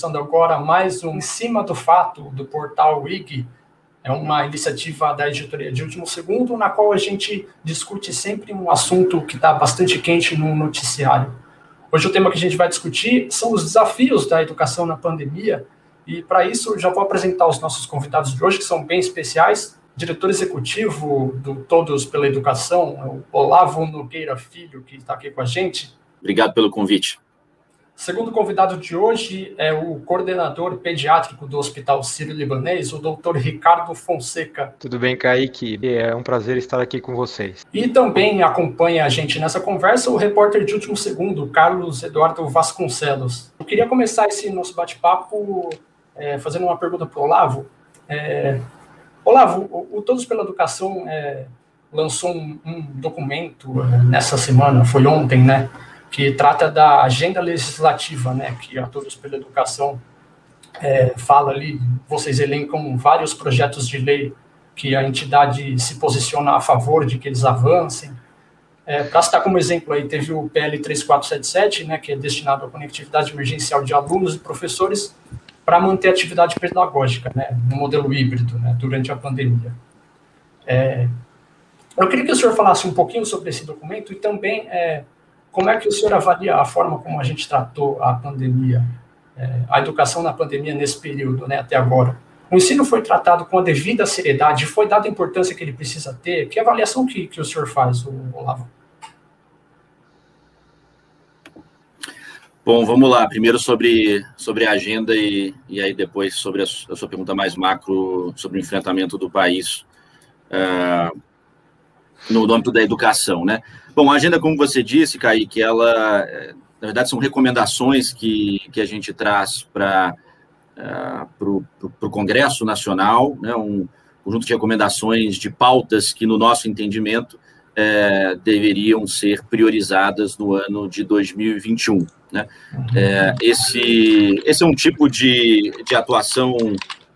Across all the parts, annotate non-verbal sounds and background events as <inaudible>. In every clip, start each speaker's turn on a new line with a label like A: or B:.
A: começando agora mais um Em Cima do Fato do portal WIG. É uma iniciativa da editoria de último segundo, na qual a gente discute sempre um assunto que está bastante quente no noticiário. Hoje o tema que a gente vai discutir são os desafios da educação na pandemia, e para isso já vou apresentar os nossos convidados de hoje, que são bem especiais. Diretor executivo do Todos pela Educação, o Olavo Nogueira Filho, que está aqui com a gente.
B: Obrigado pelo convite.
A: Segundo convidado de hoje é o coordenador pediátrico do Hospital Sírio-Libanês, o doutor Ricardo Fonseca.
C: Tudo bem, Kaique? É um prazer estar aqui com vocês.
A: E também acompanha a gente nessa conversa o repórter de último segundo, Carlos Eduardo Vasconcelos. Eu queria começar esse nosso bate-papo é, fazendo uma pergunta para o Olavo. É, Olavo, o, o, Todos pela Educação é, lançou um, um documento nessa semana, foi ontem, né? Que trata da agenda legislativa, né, que a Todos pela Educação é, fala ali, vocês elencam vários projetos de lei que a entidade se posiciona a favor de que eles avancem. É, Para citar como exemplo aí, teve o PL 3477, né, que é destinado à conectividade emergencial de alunos e professores para manter a atividade pedagógica, né, no modelo híbrido, né, durante a pandemia. É, eu queria que o senhor falasse um pouquinho sobre esse documento e também é, como é que o senhor avalia a forma como a gente tratou a pandemia, é, a educação na pandemia nesse período, né, até agora? O ensino foi tratado com a devida seriedade, foi dada a importância que ele precisa ter? Que avaliação que, que o senhor faz, Olavo?
B: Bom, vamos lá. Primeiro sobre, sobre a agenda e, e aí depois sobre a, a sua pergunta mais macro sobre o enfrentamento do país uh, no âmbito da educação, né? Bom, a agenda, como você disse, Kaique, ela, na verdade, são recomendações que, que a gente traz para uh, o Congresso Nacional, né, um conjunto de recomendações de pautas que, no nosso entendimento, é, deveriam ser priorizadas no ano de 2021. Né? É, esse, esse é um tipo de, de atuação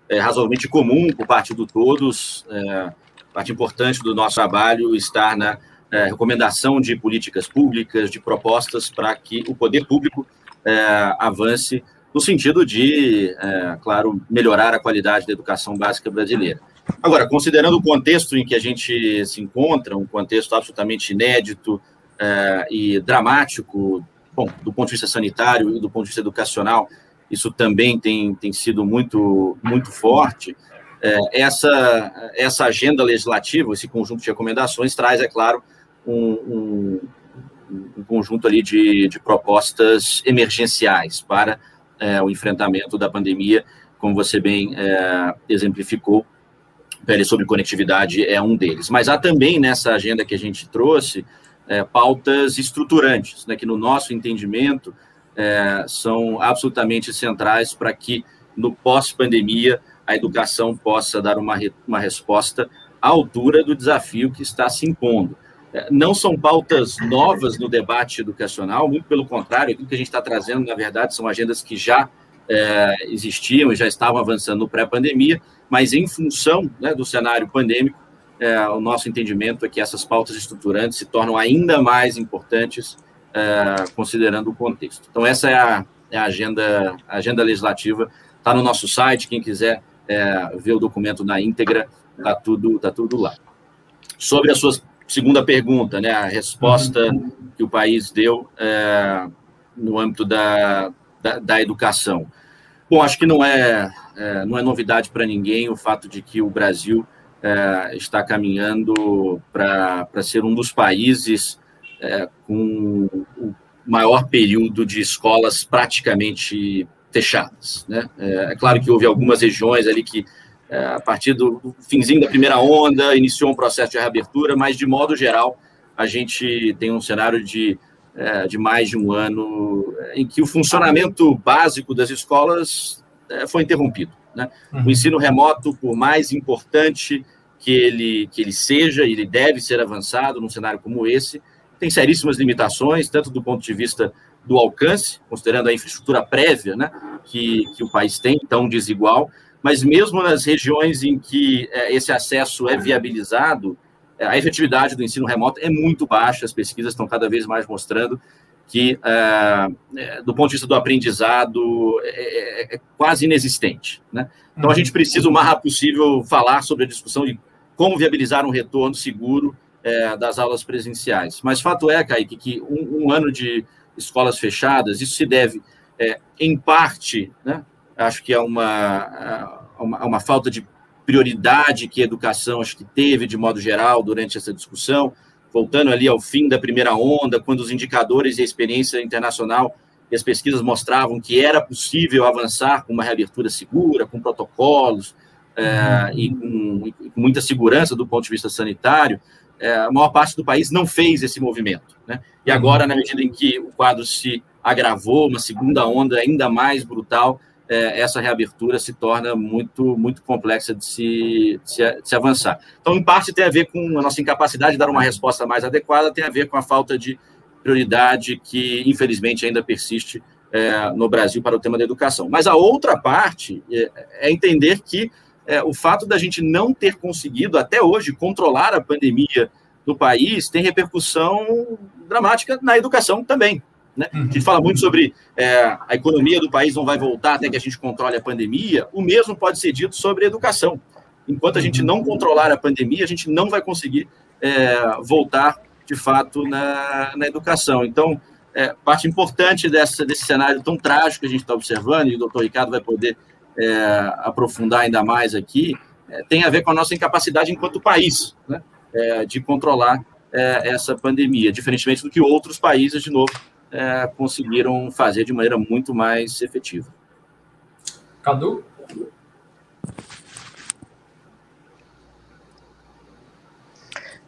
B: é, razoavelmente comum por parte do todos, é, parte importante do nosso trabalho estar na é, recomendação de políticas públicas, de propostas para que o poder público é, avance no sentido de, é, claro, melhorar a qualidade da educação básica brasileira. Agora, considerando o contexto em que a gente se encontra, um contexto absolutamente inédito e dramático, bom, do ponto de vista sanitário e do ponto de vista educacional, isso também tem, tem sido muito, muito forte. É, essa, essa agenda legislativa, esse conjunto de recomendações, traz, é claro, um, um, um conjunto ali de, de, propostas emergenciais para é, o enfrentamento da pandemia, como você bem é, exemplificou, PL sobre conectividade é um deles. Mas há também nessa agenda que a gente trouxe é, pautas estruturantes, né, que no nosso entendimento é, são absolutamente centrais para que no pós-pandemia a educação possa dar uma, uma resposta à altura do desafio que está se impondo. É, não são pautas novas no debate educacional, muito pelo contrário, o que a gente está trazendo, na verdade, são agendas que já é, existiam e já estavam avançando no pré-pandemia, mas em função né, do cenário pandêmico, é, o nosso entendimento é que essas pautas estruturantes se tornam ainda mais importantes é, considerando o contexto. Então, essa é a, é a agenda, a agenda legislativa, está no nosso site, quem quiser é, ver o documento na íntegra, está tudo, tá tudo lá. Sobre as suas segunda pergunta, né, a resposta que o país deu é, no âmbito da, da, da, educação. Bom, acho que não é, é não é novidade para ninguém o fato de que o Brasil é, está caminhando para ser um dos países é, com o maior período de escolas praticamente fechadas. Né? É, é claro que houve algumas regiões ali que é, a partir do finzinho da primeira onda, iniciou um processo de reabertura, mas, de modo geral, a gente tem um cenário de, é, de mais de um ano em que o funcionamento básico das escolas foi interrompido. Né? Uhum. O ensino remoto, por mais importante que ele, que ele seja, ele deve ser avançado num cenário como esse, tem seríssimas limitações, tanto do ponto de vista do alcance, considerando a infraestrutura prévia né, que, que o país tem, tão desigual, mas mesmo nas regiões em que é, esse acesso é viabilizado, é, a efetividade do ensino remoto é muito baixa, as pesquisas estão cada vez mais mostrando que, uh, do ponto de vista do aprendizado, é, é, é quase inexistente. Né? Então, a gente precisa, o mais rápido possível, falar sobre a discussão de como viabilizar um retorno seguro é, das aulas presenciais. Mas fato é, Kaique, que um, um ano de escolas fechadas, isso se deve, é, em parte, né, acho que é uma, uma, uma falta de prioridade que a educação acho que teve, de modo geral, durante essa discussão, voltando ali ao fim da primeira onda, quando os indicadores e a experiência internacional e as pesquisas mostravam que era possível avançar com uma reabertura segura, com protocolos é, e, com, e, com, muita segurança do ponto de vista sanitário, é, a maior parte do país não fez esse movimento. Né? E agora, na medida em que o quadro se agravou, uma segunda onda ainda mais brutal, é, essa reabertura se torna muito, muito complexa de se, de se, de se avançar. Então, em parte, tem a ver com a nossa incapacidade de dar uma resposta mais adequada, tem a ver com a falta de prioridade que, infelizmente, ainda persiste é, no Brasil para o tema da educação. Mas a outra parte é, é entender que é, o fato da gente não ter conseguido, até hoje, controlar a pandemia do país tem repercussão dramática na educação também. Né? A gente fala muito sobre é, a economia do país não vai voltar até que a gente controle a pandemia. O mesmo pode ser dito sobre a educação. Enquanto a gente não controlar a pandemia, a gente não vai conseguir é, voltar de fato na, na educação. Então, é, parte importante dessa, desse cenário tão trágico que a gente está observando, e o doutor Ricardo vai poder é, aprofundar ainda mais aqui, é, tem a ver com a nossa incapacidade enquanto país né, é, de controlar é, essa pandemia, diferentemente do que outros países, de novo, é, conseguiram fazer de maneira muito mais efetiva.
A: Cadu?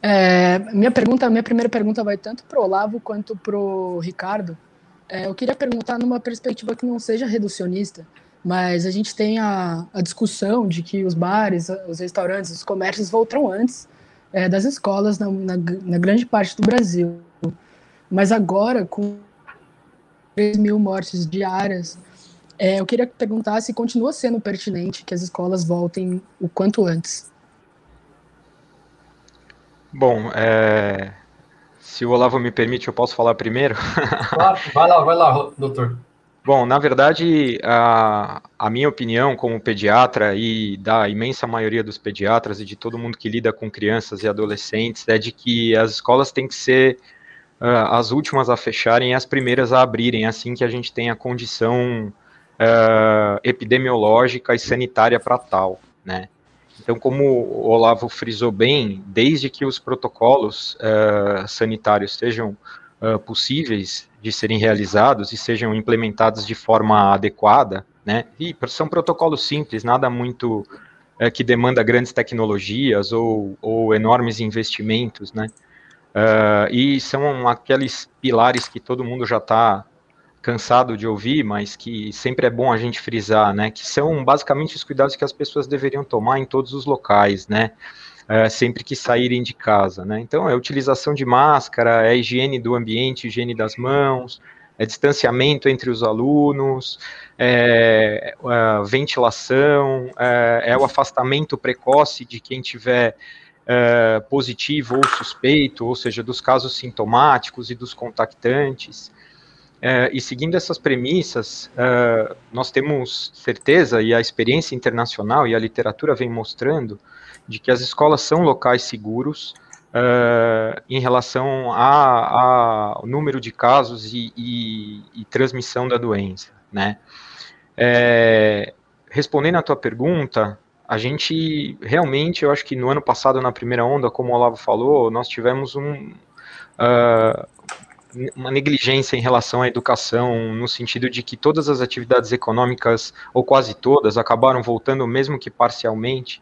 D: É, minha pergunta, minha primeira pergunta vai tanto para o Olavo quanto para o Ricardo. É, eu queria perguntar numa perspectiva que não seja reducionista, mas a gente tem a, a discussão de que os bares, os restaurantes, os comércios voltam antes é, das escolas na, na, na, grande parte do Brasil. Mas agora, com 3 mil mortes diárias. É, eu queria perguntar se continua sendo pertinente que as escolas voltem o quanto antes.
C: Bom, é... se o Olavo me permite, eu posso falar primeiro?
A: Claro, vai lá, vai lá, doutor.
C: Bom, na verdade, a, a, minha opinião como pediatra e da imensa maioria dos pediatras e de todo mundo que lida com crianças e adolescentes é de que as escolas têm que ser uh, as últimas a fecharem e as primeiras a abrirem, assim que a gente tem a condição uh, epidemiológica e sanitária para tal, né? Então, como o Olavo frisou bem, desde que os protocolos uh, sanitários sejam possíveis de serem realizados e sejam implementados de forma adequada, né? E são protocolos simples, nada muito que demanda grandes tecnologias ou, ou enormes investimentos, né? Uh, e são aqueles pilares que todo mundo já está cansado de ouvir, mas que sempre é bom a gente frisar, né? Que são basicamente os cuidados que as pessoas deveriam tomar em todos os locais, né? Uh, sempre que saírem de casa, né? Então, é utilização de máscara, é higiene do ambiente, higiene das mãos, é distanciamento entre os alunos, é, é ventilação, é, é o afastamento precoce de quem tiver uh, positivo ou suspeito, ou seja, dos casos sintomáticos e dos contactantes. Uh, e seguindo essas premissas, uh, nós temos certeza, e a experiência internacional e a literatura vem mostrando, de que as escolas são locais seguros uh, em relação ao número de casos e, e, e, transmissão da doença. Né? É, respondendo à tua pergunta, a gente realmente, eu acho que no ano passado, na primeira onda, como o Olavo falou, nós tivemos um, uh, uma negligência em relação à educação, no sentido de que todas as atividades econômicas, ou quase todas, acabaram voltando, mesmo que parcialmente,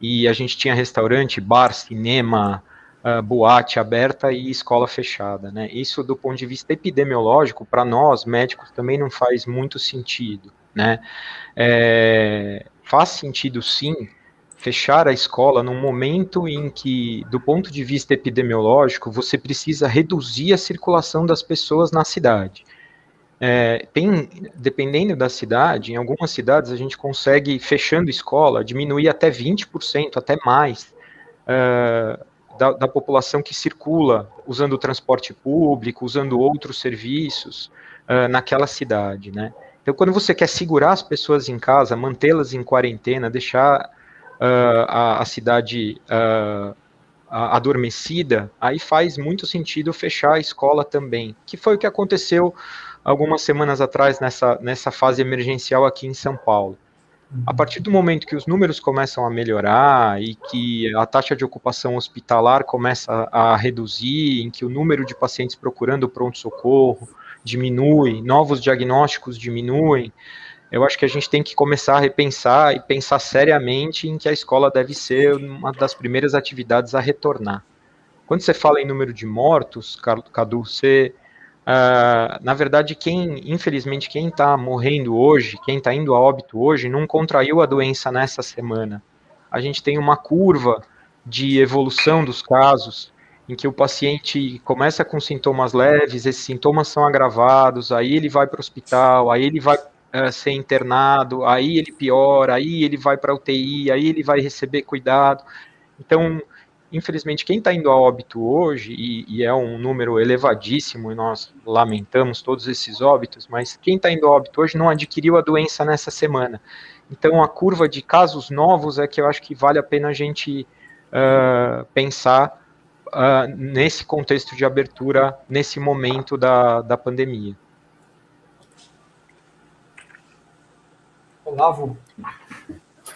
C: e a gente tinha restaurante, bar, cinema, uh, boate aberta e escola fechada. Né? Isso, do ponto de vista epidemiológico, para nós, médicos, também não faz muito sentido. Né? É, faz sentido sim fechar a escola num momento em que, do ponto de vista epidemiológico, você precisa reduzir a circulação das pessoas na cidade. É, tem, dependendo da cidade, em algumas cidades a gente consegue, fechando escola, diminuir até 20%, até mais, uh, da, da, população que circula usando o transporte público, usando outros serviços uh, naquela cidade, né? Então, quando você quer segurar as pessoas em casa, mantê-las em quarentena, deixar uh, a, a, cidade adormecida, aí faz muito sentido fechar a escola também, que foi o que aconteceu algumas semanas atrás nessa, nessa fase emergencial aqui em São Paulo. A partir do momento que os números começam a melhorar e que a taxa de ocupação hospitalar começa a reduzir, em que o número de pacientes procurando pronto-socorro diminui, novos diagnósticos diminuem, eu acho que a gente tem que começar a repensar e pensar seriamente em que a escola deve ser uma das primeiras atividades a retornar. Quando você fala em número de mortos, Cadu, você Uh, na verdade, quem, infelizmente, quem está morrendo hoje, quem está indo a óbito hoje, não contraiu a doença nessa semana. A gente tem uma curva de evolução dos casos, em que o paciente começa com sintomas leves, esses sintomas são agravados, aí ele vai para o hospital, aí ele vai uh, ser internado, aí ele piora, aí ele vai para UTI, aí ele vai receber cuidado. Então, infelizmente, quem está indo a óbito hoje, e, e, é um número elevadíssimo, e nós lamentamos todos esses óbitos, mas quem está indo a óbito hoje não adquiriu a doença nessa semana. Então, a curva de casos novos é que eu acho que vale a pena a gente uh, pensar uh, nesse contexto de abertura, nesse momento da, da pandemia.
A: Olavo,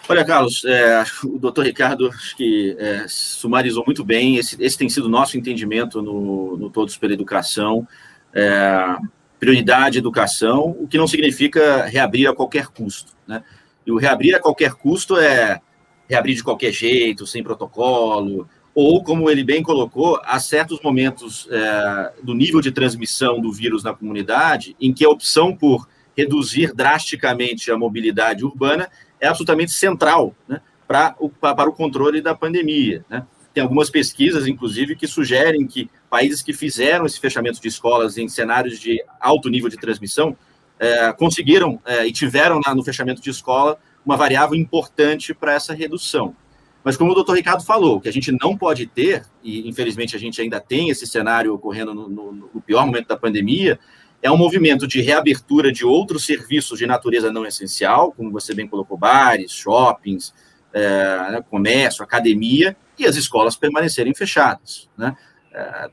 B: Olha, Carlos, é, o doutor Ricardo acho que é, sumarizou muito bem. Esse, esse, tem sido o nosso entendimento no, no Todos pela Educação. É, prioridade educação, o que não significa reabrir a qualquer custo. Né? E o reabrir a qualquer custo é reabrir de qualquer jeito, sem protocolo, ou, como ele bem colocou, há certos momentos é, do nível de transmissão do vírus na comunidade em que a opção por reduzir drasticamente a mobilidade urbana é absolutamente central né, para, o, para o controle da pandemia. Né? Tem algumas pesquisas, inclusive, que sugerem que países que fizeram esse fechamento de escolas em cenários de alto nível de transmissão é, conseguiram é, e tiveram no fechamento de escola uma variável importante para essa redução. Mas como o doutor Ricardo falou, que a gente não pode ter, e infelizmente a gente ainda tem esse cenário ocorrendo no, no, no pior momento da pandemia, é um movimento de reabertura de outros serviços de natureza não essencial, como você bem colocou, bares, shoppings, é, né, comércio, academia, e as escolas permanecerem fechadas. Né? É,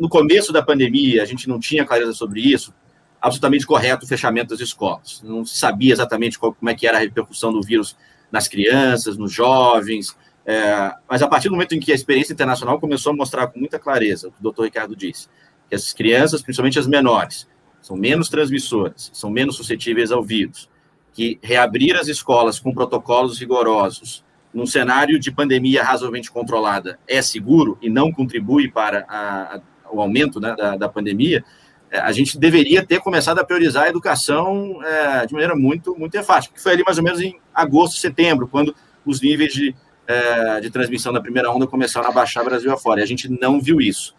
B: no começo da pandemia, a gente não tinha clareza sobre isso, absolutamente correto o fechamento das escolas. Não se sabia exatamente qual, como é que era a repercussão do vírus nas crianças, nos jovens, é, mas a partir do momento em que a experiência internacional começou a mostrar com muita clareza, o que o doutor Ricardo disse, que as crianças, principalmente as menores, são menos transmissoras, são menos suscetíveis ao vírus, que reabrir as escolas com protocolos rigorosos, num cenário de pandemia razoavelmente controlada, é seguro e não contribui para a, a, o aumento né, da, da, pandemia, é, a gente deveria ter começado a priorizar a educação é, de maneira muito, muito enfática, que foi ali mais ou menos em agosto, setembro, quando os níveis de, é, de transmissão da primeira onda começaram a baixar Brasil afora, e a gente não viu isso.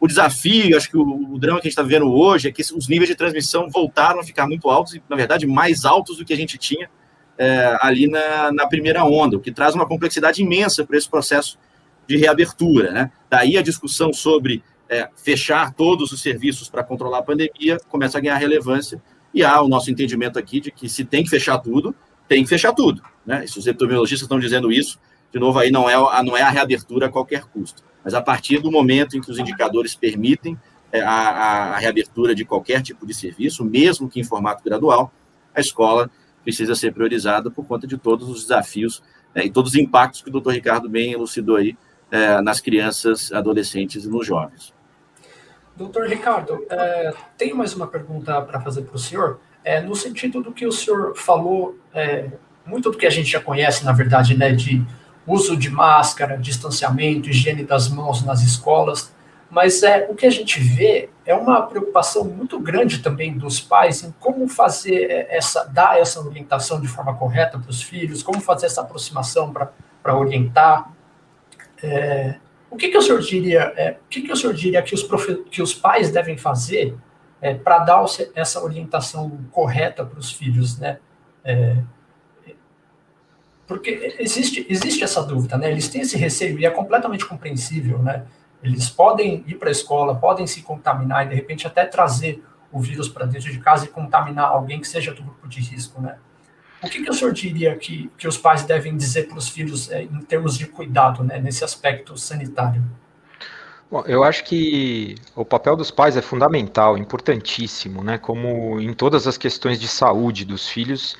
B: O desafio, acho que o, o drama que a gente está vendo hoje é que os níveis de transmissão voltaram a ficar muito altos, e, na verdade, mais altos do que a gente tinha é, ali na, na, primeira onda, o que traz uma complexidade imensa para esse processo de reabertura. Né? Daí a discussão sobre é, fechar todos os serviços para controlar a pandemia começa a ganhar relevância, e há o nosso entendimento aqui de que se tem que fechar tudo, tem que fechar tudo. Né? E se os epidemiologistas estão dizendo isso, de novo, aí não é, não é a reabertura a qualquer custo. Mas a partir do momento em que os indicadores permitem é, a, a reabertura de qualquer tipo de serviço, mesmo que em formato gradual, a escola precisa ser priorizada por conta de todos os desafios é, e todos os impactos que o doutor Ricardo bem elucidou aí é, nas crianças, adolescentes e nos jovens.
A: Doutor Ricardo, é, tenho mais uma pergunta para fazer para o senhor. É, no sentido do que o senhor falou, é, muito do que a gente já conhece, na verdade, né, de uso de máscara, distanciamento, higiene das mãos nas escolas, mas é o que a gente vê é uma preocupação muito grande também dos pais em como fazer essa dar essa orientação de forma correta para os filhos, como fazer essa aproximação para orientar. É, o que, que o senhor diria? É, o que, que o senhor diria que os, profe, que os pais devem fazer é, para dar essa orientação correta para os filhos, né? Porque existe, existe essa dúvida, né? Eles têm esse receio e é completamente compreensível, né? Eles podem ir para a escola, podem se contaminar e de repente até trazer o vírus para dentro de casa e contaminar alguém que seja do grupo de risco, né? O que, que o senhor diria que, que os pais devem dizer para os filhos é, em termos de cuidado, né, nesse aspecto sanitário?
C: Bom, eu acho que o papel dos pais é fundamental, importantíssimo, né? Como em todas as questões de saúde dos filhos,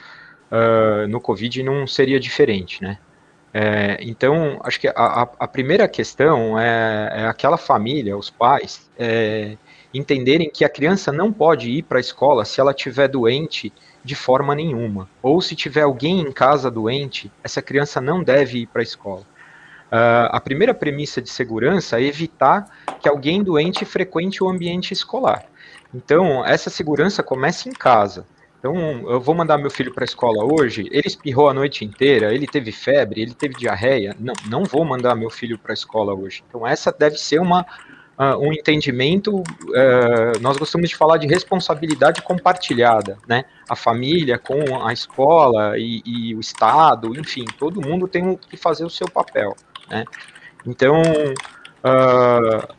C: uh, no Covid não seria diferente, né? É, então, acho que a, a primeira questão é, é, aquela família, os pais, é, entenderem que a criança não pode ir para a escola se ela estiver doente de forma nenhuma. Ou se tiver alguém em casa doente, essa criança não deve ir para a escola. Uh, a primeira premissa de segurança é evitar que alguém doente frequente o ambiente escolar. Então, essa segurança começa em casa. Então, eu vou mandar meu filho para a escola hoje, ele espirrou a noite inteira, ele teve febre, ele teve diarreia. Não, não vou mandar meu filho para a escola hoje. Então, essa deve ser uma, uh, um entendimento. Uh, nós gostamos de falar de responsabilidade compartilhada, né? A família com a escola e, e o Estado, enfim, todo mundo tem que fazer o seu papel, né? Então, uh,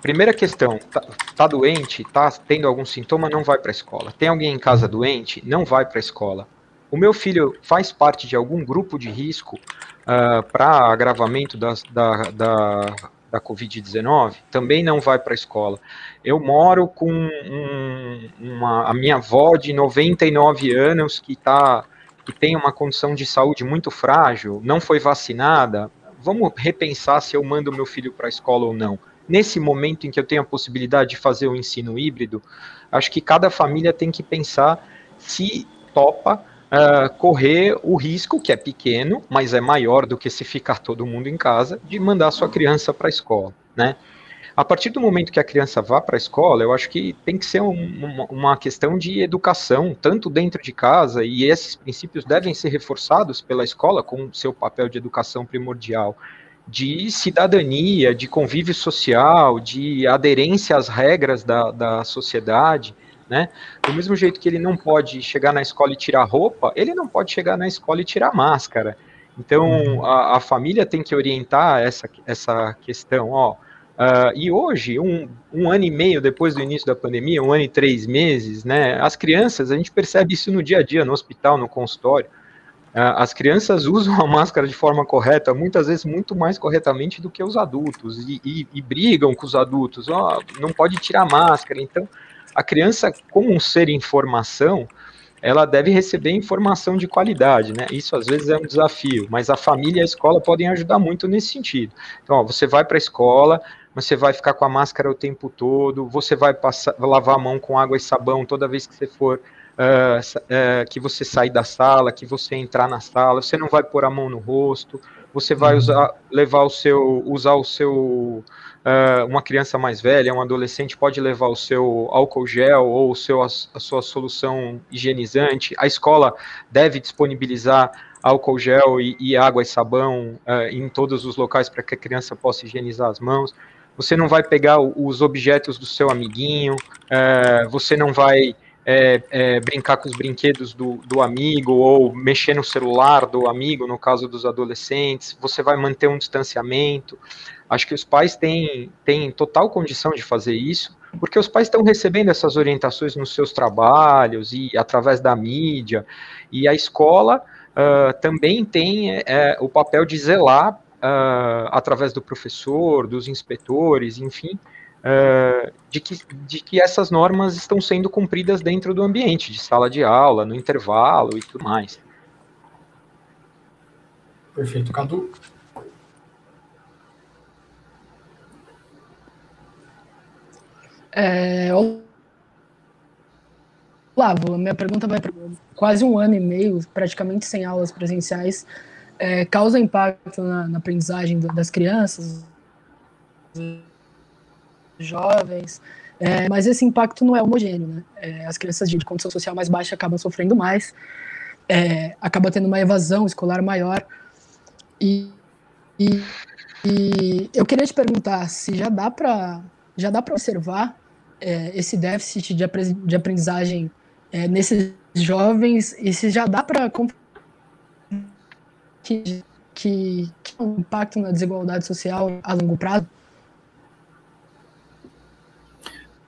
C: Primeira questão, tá, tá, doente, tá tendo algum sintoma, não vai para a escola. Tem alguém em casa doente, não vai para a escola. O meu filho faz parte de algum grupo de risco uh, para agravamento da, da, da Covid-19, também não vai para a escola. Eu moro com um, uma, a minha avó de 99 anos que, tá, que tem uma condição de saúde muito frágil, não foi vacinada. Vamos repensar se eu mando meu filho para a escola ou não nesse momento em que eu tenho a possibilidade de fazer o ensino híbrido, acho que cada família tem que pensar se topa uh, correr o risco, que é pequeno, mas é maior do que se ficar todo mundo em casa, de mandar sua criança para a escola, né? A partir do momento que a criança vá para a escola, eu acho que tem que ser um, uma, uma questão de educação, tanto dentro de casa, e esses princípios devem ser reforçados pela escola com seu papel de educação primordial de cidadania, de convívio social, de aderência às regras da, da sociedade, né? Do mesmo jeito que ele não pode chegar na escola e tirar roupa, ele não pode chegar na escola e tirar máscara. Então, uhum. a, a família tem que orientar essa, essa questão, ó. Uh, e hoje, um, um ano e meio depois do início da pandemia, um ano e três meses, né? As crianças, a gente percebe isso no dia a dia, no hospital, no consultório as crianças usam a máscara de forma correta, muitas vezes muito mais corretamente do que os adultos, e, e, e brigam com os adultos, oh, não pode tirar máscara. Então, a criança, como um ser em formação, ela deve receber informação de qualidade, né? Isso às vezes é um desafio, mas a família e a escola podem ajudar muito nesse sentido. Então, ó, você vai para a escola, você vai ficar com a máscara o tempo todo, você vai passar, lavar a mão com água e sabão toda vez que você for uh, uh, que você sair da sala, que você entrar na sala, você não vai pôr a mão no rosto, você vai uhum. usar, levar o seu, usar o seu, uh, uma criança mais velha, um adolescente pode levar o seu álcool gel ou o seu, a sua solução higienizante. A escola deve disponibilizar álcool gel e, e água e sabão em todos os locais para que a criança possa higienizar as mãos. Você não vai pegar os objetos do seu amiguinho, você não vai é, é, brincar com os brinquedos do, do amigo ou mexer no celular do amigo, no caso dos adolescentes, você vai manter um distanciamento. Acho que os pais têm, têm total condição de fazer isso, porque os pais estão recebendo essas orientações nos seus trabalhos e através da mídia, e a escola uh, também tem é, o papel de zelar uh, através do professor, dos inspetores, enfim, uh, de, que, de que essas normas estão sendo cumpridas dentro do ambiente, de sala de aula, no intervalo e tudo mais.
A: Perfeito, Cadu.
D: É, Olavo, minha pergunta vai para quase um ano e meio, praticamente sem aulas presenciais, é, causa impacto na, na aprendizagem do, das crianças, jovens, é, mas esse impacto não é homogêneo, né? É, as crianças de condição social mais baixa acabam sofrendo mais, é, acaba tendo uma evasão escolar maior. E, e, e, eu queria te perguntar se já dá para já dá para observar é, esse déficit de, de aprendizagem é, nesses jovens e se já dá para que, que, que é um impacto na desigualdade social a longo prazo?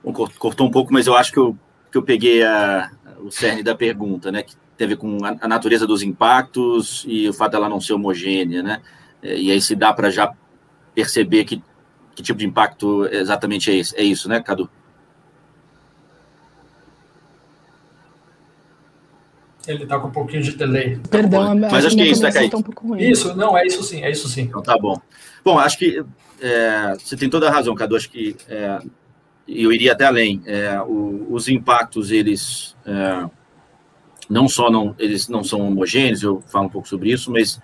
B: Bom, cortou um pouco, mas eu acho que eu, que eu peguei a, o cerne da pergunta, né? Que teve com a, a natureza dos impactos e o fato dela não ser homogênea, né? É, e aí se dá para já perceber que, que tipo de impacto exatamente é, esse, é isso, né, Cadu?
A: Ele está com um pouquinho de delay.
D: Perdão,
B: tá mas acho que é isso, né, Kaique?
A: Tá um pouco ruim. Isso, não, é isso sim, é isso sim.
B: Então tá bom. Bom, acho que é, você tem toda a razão, Cadu. Acho que é, eu iria até além. É, o, os impactos, eles é, não só não, eles não são homogêneos, eu falo um pouco sobre isso, mas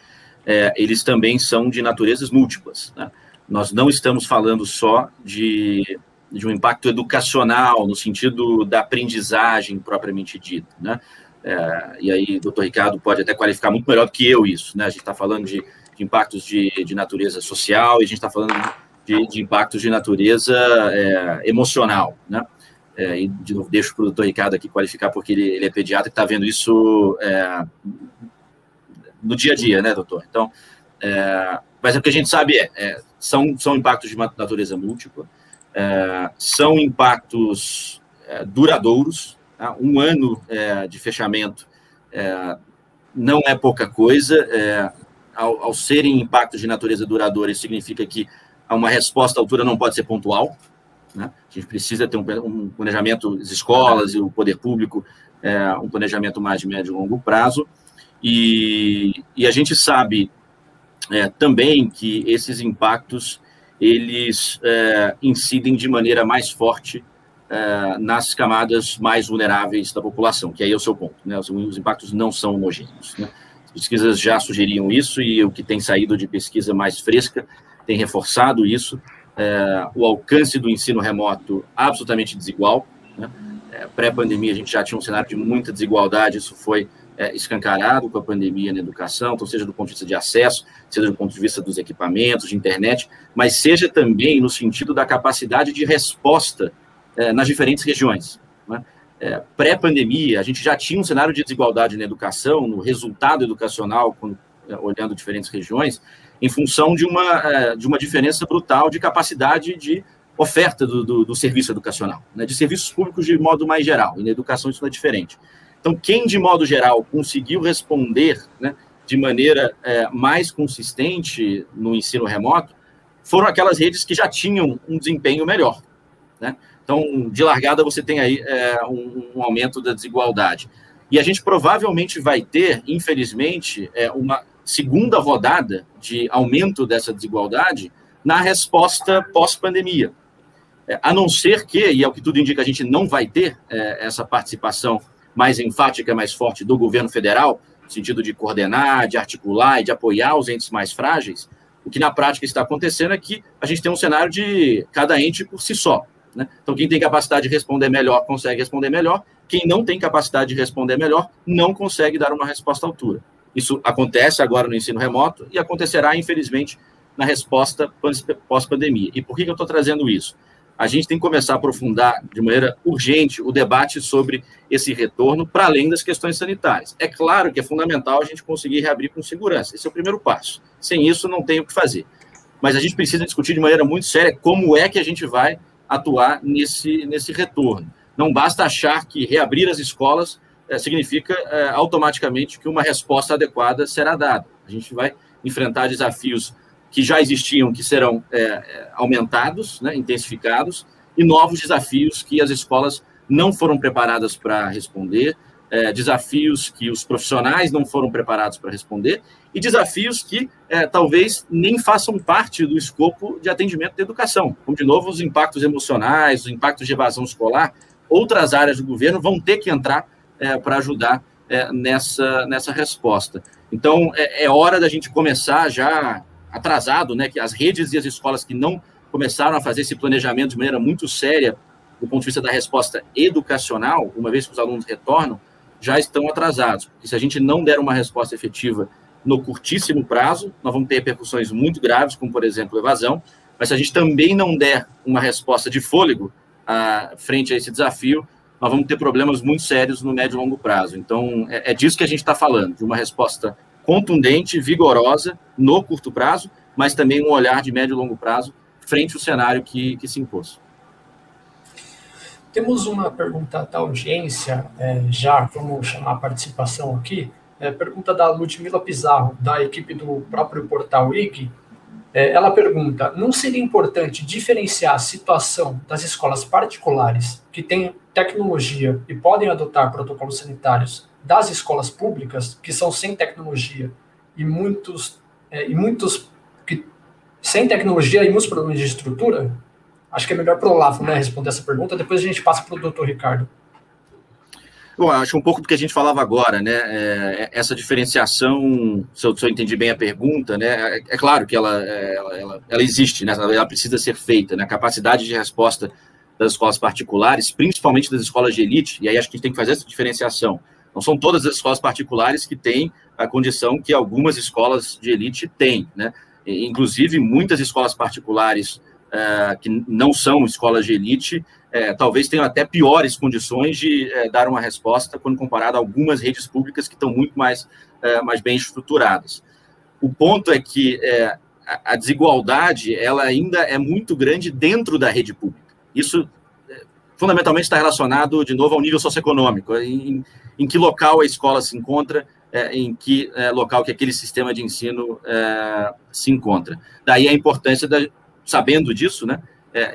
B: é, eles também são de naturezas múltiplas. Né? Nós não estamos falando só de, de um impacto educacional, no sentido da aprendizagem propriamente dita. Né? É, e aí, doutor Ricardo pode até qualificar muito melhor do que eu isso. Né? A gente está falando de, de, impactos de, de natureza social e a gente está falando de, de, impactos de natureza é, emocional. Né? É, e de novo, deixo o doutor Ricardo aqui qualificar, porque ele, ele é pediatra e está vendo isso é, no dia a dia, né, doutor? Então, é, mas é o que a gente sabe é, é são, são impactos de natureza múltipla, é, são impactos duradouros, tá? um ano de fechamento não é pouca coisa, ao, ao serem impactos de natureza duradoura, isso significa que uma resposta à altura não pode ser pontual, né? a gente precisa ter um, um planejamento, as escolas e o poder público, um planejamento mais de médio e longo prazo, e, e a gente sabe é, também que esses impactos eles é, incidem de maneira mais forte é, nas camadas mais vulneráveis da população, que aí é o seu ponto. Né? Os, os impactos não são homogêneos. Né? As pesquisas já sugeriam isso e o que tem saído de pesquisa mais fresca tem reforçado isso. É, o alcance do ensino remoto absolutamente desigual. Né? É, Pré-pandemia a gente já tinha um cenário de muita desigualdade, isso foi é, escancarado com a pandemia na educação, então seja do ponto de vista de acesso, seja do ponto de vista dos equipamentos, de internet, mas seja também no sentido da capacidade de resposta é, nas diferentes regiões. Né? É, Pré-pandemia, a gente já tinha um cenário de desigualdade na educação, no resultado educacional, quando, é, olhando diferentes regiões, em função de uma, é, de uma diferença brutal de capacidade de oferta do, do, do serviço educacional, né? de serviços públicos de modo mais geral, e na educação isso não é diferente. Então, quem, de modo geral, conseguiu responder né, de maneira é, mais consistente no ensino remoto foram aquelas redes que já tinham um desempenho melhor. Né? Então, de largada, você tem aí é, um, um, aumento da desigualdade. E a gente provavelmente vai ter, infelizmente, é, uma segunda rodada de aumento dessa desigualdade na resposta pós-pandemia. É, a não ser que, e é o que tudo indica, a gente não vai ter é, essa participação mais enfática, mais forte do governo federal, no sentido de coordenar, de articular e de apoiar os entes mais frágeis, o que na prática está acontecendo é que a gente tem um cenário de cada ente por si só. Né? Então, quem tem capacidade de responder melhor consegue responder melhor, quem não tem capacidade de responder melhor não consegue dar uma resposta à altura. Isso acontece agora no ensino remoto e acontecerá, infelizmente, na resposta pós-pandemia. E por que eu estou trazendo isso? a gente tem que começar a aprofundar de maneira urgente o debate sobre esse retorno para além das questões sanitárias. É claro que é fundamental a gente conseguir reabrir com segurança. Esse é o primeiro passo. Sem isso, não tem o que fazer. Mas a gente precisa discutir de maneira muito séria como é que a gente vai atuar nesse, nesse retorno. Não basta achar que reabrir as escolas é, significa é, automaticamente que uma resposta adequada será dada. A gente vai enfrentar desafios que já existiam, que serão é, é, aumentados, né, intensificados, e novos desafios que as escolas não foram preparadas para responder, é, desafios que os profissionais não foram preparados para responder, e desafios que é, talvez nem façam parte do escopo de atendimento da educação. Como, de novo, os impactos emocionais, os impactos de evasão escolar, outras áreas do governo vão ter que entrar é, para ajudar é, nessa, nessa resposta. Então, é, é hora da gente começar já atrasado, né, que as redes e as escolas que não começaram a fazer esse planejamento de maneira muito séria do ponto de vista da resposta educacional, uma vez que os alunos retornam, já estão atrasados. Porque se a gente não der uma resposta efetiva no curtíssimo prazo, nós vamos ter repercussões muito graves, como, por exemplo, evasão, mas se a gente também não der uma resposta de fôlego à frente a esse desafio, nós vamos ter problemas muito sérios no médio e longo prazo. Então, é, é disso que a gente está falando, de uma resposta contundente, vigorosa no curto prazo, mas também um olhar de médio e longo prazo frente ao cenário que, que se impôs.
A: Temos uma pergunta da audiência, é, já vamos chamar a participação aqui. É, pergunta da Ludmila Pizarro, da equipe do próprio portal IG. É, ela pergunta: não seria importante diferenciar a situação das escolas particulares que têm tecnologia e podem adotar protocolos sanitários das escolas públicas que são sem tecnologia e muitos é, e muitos que sem tecnologia e muitos problemas de estrutura? Acho que é melhor para o Olavo né, responder essa pergunta, depois a gente passa para o doutor Ricardo.
B: Bom, acho um pouco do que a gente falava agora, né? É, essa diferenciação, se eu, se eu, entendi bem a pergunta, né? É, é claro que ela, é, ela, ela, ela, existe, né? Ela precisa ser feita, né? A capacidade de resposta das escolas particulares, principalmente das escolas de elite, e aí acho que a gente tem que fazer essa diferenciação. Não são todas as escolas particulares que têm a condição que algumas escolas de elite têm, né? Inclusive, muitas escolas particulares é, que não são escolas de elite, é, talvez tenham até piores condições de é, dar uma resposta quando comparado a algumas redes públicas que estão muito mais, é, mais bem estruturadas. O ponto é que é, a, desigualdade ela ainda é muito grande dentro da rede pública. Isso é, fundamentalmente está relacionado, de novo, ao nível socioeconômico, em, em que local a escola se encontra, é, em que local que aquele sistema de ensino se encontra. Daí a importância da, sabendo disso, né,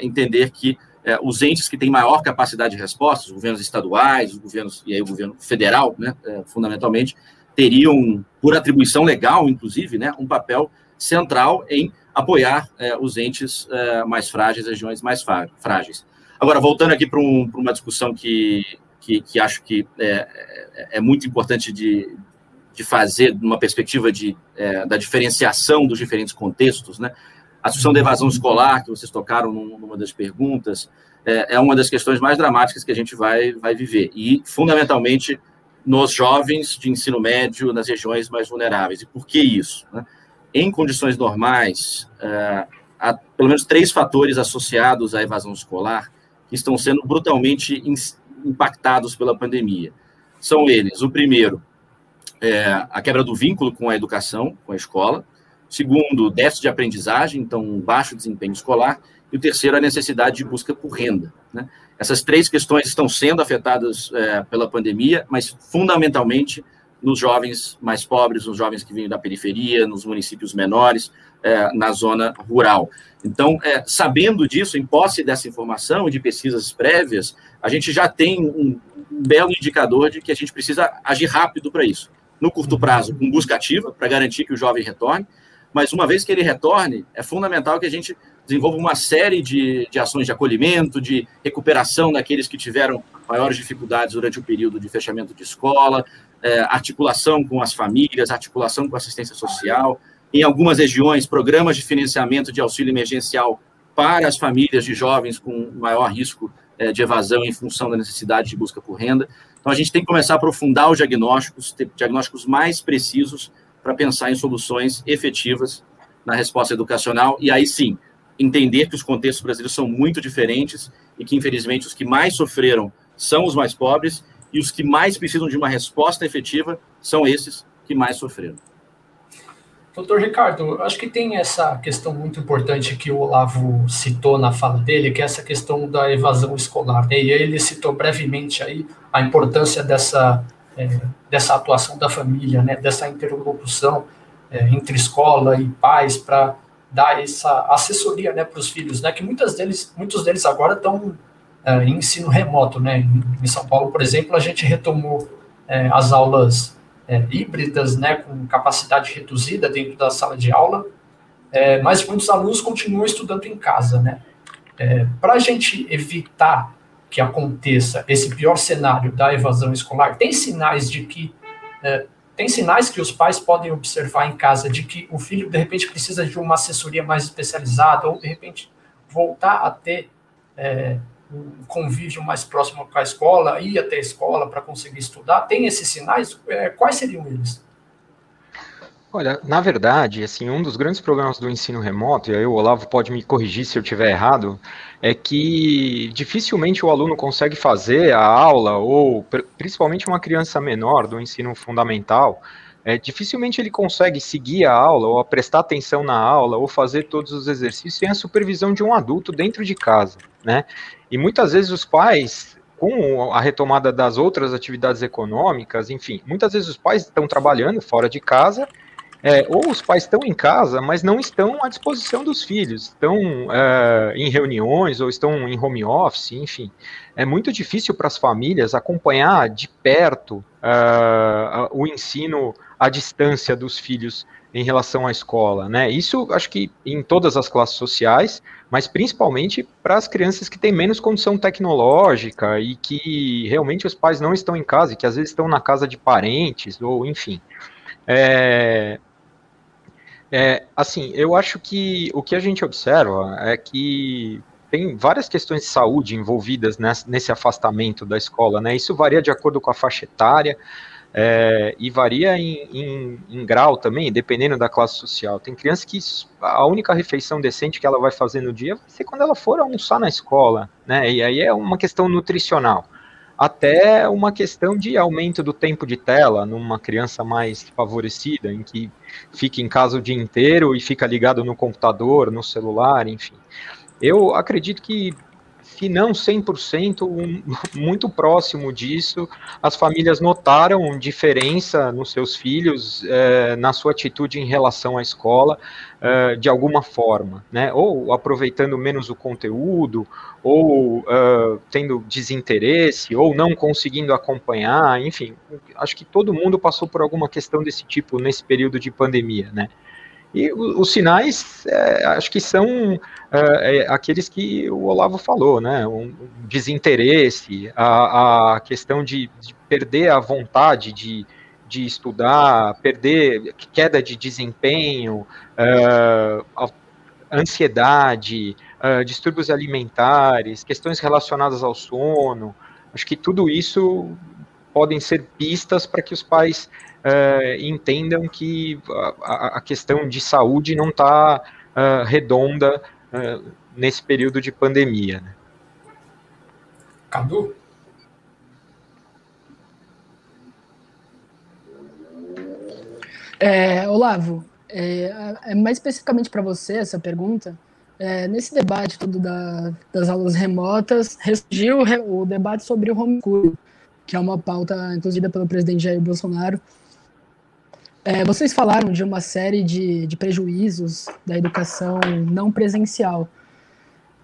B: entender que é, os entes que têm maior capacidade de resposta, os governos estaduais, os governos, e aí o governo federal, né, é, fundamentalmente, teriam, por atribuição legal, inclusive, né, um papel central em apoiar é, os entes é, mais frágeis, regiões mais frágeis. Agora, voltando aqui para um, uma discussão que, que, que acho que é, é, é, muito importante de, de fazer, numa perspectiva de, da diferenciação dos diferentes contextos, né, a discussão da evasão escolar, que vocês tocaram numa das perguntas, é, é, uma das questões mais dramáticas que a gente vai, vai viver. E, fundamentalmente, nos jovens de ensino médio, nas regiões mais vulneráveis. E por que isso? Né? Em condições normais, é, há pelo menos três fatores associados à evasão escolar que estão sendo brutalmente impactados pela pandemia. São eles: o primeiro, é, a quebra do vínculo com a educação, com a escola. Segundo, déficit de aprendizagem, então baixo desempenho escolar. E o terceiro, a necessidade de busca por renda. Né? Essas três questões estão sendo afetadas é, pela pandemia, mas fundamentalmente nos jovens mais pobres, nos jovens que vêm da periferia, nos municípios menores, é, na zona rural. Então, é, sabendo disso, em posse dessa informação e de pesquisas prévias, a gente já tem um, belo indicador de que a gente precisa agir rápido para isso. No curto prazo, com busca ativa, para garantir que o jovem retorne, mas uma vez que ele retorne, é fundamental que a gente desenvolva uma série de, de ações de acolhimento, de recuperação daqueles que tiveram maiores dificuldades durante o período de fechamento de escola, é, articulação com as famílias, articulação com a assistência social. Em algumas regiões, programas de financiamento de auxílio emergencial para as famílias de jovens com maior risco é, de evasão em função da necessidade de busca por renda. Então, a gente tem que começar a aprofundar os diagnósticos, ter diagnósticos mais precisos para pensar em soluções efetivas na resposta educacional e aí sim entender que os contextos brasileiros são muito diferentes e que infelizmente os que mais sofreram são os mais pobres e os que mais precisam de uma resposta efetiva são esses que mais sofreram.
A: Doutor Ricardo, acho que tem essa questão muito importante que o Olavo citou na fala dele, que é essa questão da evasão escolar. Né? E ele citou brevemente aí a importância dessa é, dessa atuação da família, né, dessa interlocução é, entre escola e pais para dar essa assessoria né, para os filhos, né, que muitas deles, muitos deles agora estão é, em ensino remoto. Né, em, São Paulo, por exemplo, a gente retomou é, as aulas é, híbridas, né, com capacidade reduzida dentro da sala de aula, é, mas muitos alunos continuam estudando em casa. Né. para a gente evitar que aconteça esse pior cenário da evasão escolar, tem sinais de que é, tem sinais que os pais podem observar em casa de que o filho de repente precisa de uma assessoria mais especializada ou de repente voltar a ter é, um convívio mais próximo com a escola, ir até a escola para conseguir estudar. Tem esses sinais? É, quais seriam eles?
C: Olha, na verdade, assim, um dos grandes problemas do ensino remoto, e aí o Olavo pode me corrigir se eu estiver errado, é que dificilmente o aluno consegue fazer a aula, ou principalmente uma criança menor do ensino fundamental, é, dificilmente ele consegue seguir a aula, ou prestar atenção na aula, ou fazer todos os exercícios sem a supervisão de um adulto dentro de casa, né? E muitas vezes os pais, com a retomada das outras atividades econômicas, enfim, muitas vezes os pais estão trabalhando fora de casa é, ou os pais estão em casa, mas não estão à disposição dos filhos, estão é, em reuniões ou estão em home office, enfim. É muito difícil para as famílias acompanhar de perto é, o ensino à distância dos filhos em relação à escola, né? Isso acho que em todas as classes sociais, mas principalmente para as crianças que têm menos condição tecnológica e que realmente os pais não estão em casa, e que às vezes estão na casa de parentes ou enfim. É, é, assim, eu acho que o que a gente observa é que tem várias questões de saúde envolvidas nesse, afastamento da escola, né? Isso varia de acordo com a faixa etária é, e varia em, em, em, grau também, dependendo da classe social. Tem criança que a única refeição decente que ela vai fazer no dia vai ser quando ela for almoçar na escola, né? E aí é uma questão nutricional até uma questão de aumento do tempo de tela numa criança mais favorecida, em que fica em casa o dia inteiro e fica ligado no computador, no celular, enfim. Eu acredito que se não 100%, um, <laughs> muito próximo disso, as famílias notaram diferença nos seus filhos, é, na sua atitude em relação à escola, é, de alguma forma, né? Ou aproveitando menos o conteúdo, ou uh, tendo desinteresse, ou não conseguindo acompanhar, enfim, acho que todo mundo passou por alguma questão desse tipo nesse período de pandemia, né? E os sinais, é, acho que são é, é, aqueles que o Olavo falou, né? Um desinteresse, a, a questão de, de, perder a vontade de, de estudar, perder queda de desempenho, é, ansiedade, é, distúrbios alimentares, questões relacionadas ao sono. Acho que tudo isso podem ser pistas para que os pais uh, entendam que a, a, questão de saúde não está uh, eh, redonda uh, nesse período de pandemia. Né?
A: Cadu?
D: É, Olavo, é, é mais especificamente para você essa pergunta. É, nesse debate todo da, das aulas remotas, ressurgiu o debate sobre o homeschooling, que é uma pauta introduzida pelo presidente Jair Bolsonaro, é, vocês falaram de uma série de, de prejuízos da educação não presencial.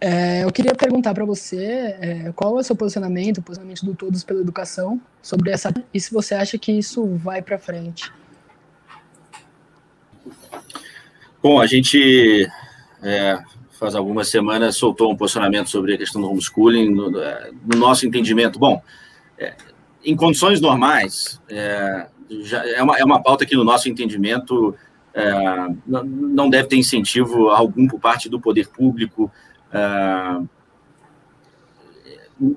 D: É, eu queria perguntar para você é, qual é o seu posicionamento, o posicionamento do Todos pela Educação sobre essa e se você acha que isso vai para frente.
B: Bom, a gente é, faz algumas semanas soltou um posicionamento sobre a questão do homeschooling. No, é, no nosso entendimento, bom, é, em condições normais, é, já é uma, é uma pauta que, no nosso entendimento, é, não deve ter incentivo algum por parte do poder público, é,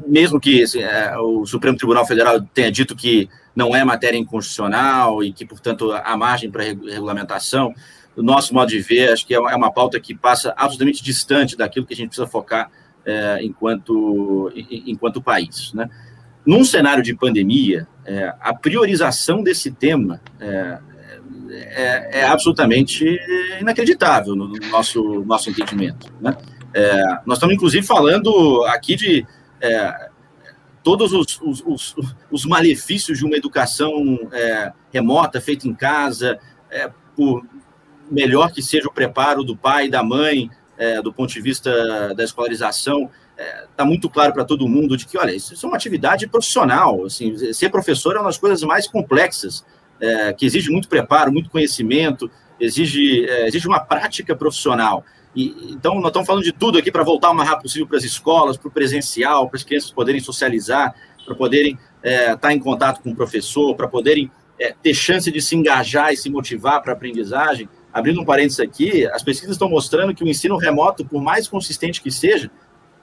B: mesmo que assim, é, o Supremo Tribunal Federal tenha dito que não é matéria inconstitucional e que, portanto, há margem para regulamentação, do nosso modo de ver, acho que é é uma pauta que passa absolutamente distante daquilo que a gente precisa focar é, enquanto, enquanto país. Né? Num cenário de pandemia, é, a priorização desse tema é, é, é, absolutamente inacreditável no nosso, nosso entendimento. Né? É, nós estamos, inclusive, falando aqui de é, todos os, os, os, os, malefícios de uma educação é, remota, feita em casa, por melhor que seja o preparo do pai e da mãe, do ponto de vista da escolarização, está é, muito claro para todo mundo de que, olha, isso, é uma atividade profissional. Assim, ser professor é uma das coisas mais complexas, é, que exige muito preparo, muito conhecimento, exige, é, exige uma prática profissional. E, então, nós estamos falando de tudo aqui para voltar o mais rápido possível para as escolas, para o presencial, para as crianças poderem socializar, para poderem é, estar em contato com o professor, para poderem é, ter chance de se engajar e se motivar para a aprendizagem. Abrindo um parênteses aqui, as pesquisas estão mostrando que o ensino remoto, por mais consistente que seja,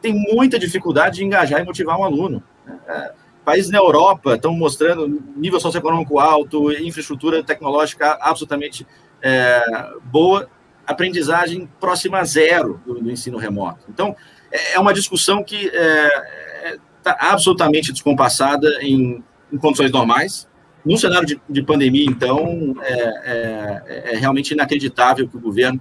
B: tem muita dificuldade de engajar e motivar um aluno. É, países na Europa estão mostrando nível socioeconômico alto, infraestrutura tecnológica absolutamente é, boa, aprendizagem próxima a zero do, do, ensino remoto. Então, é, é uma discussão que está é, é tá absolutamente descompassada em, em, condições normais. no cenário de, de pandemia, então, é, realmente inacreditável que o governo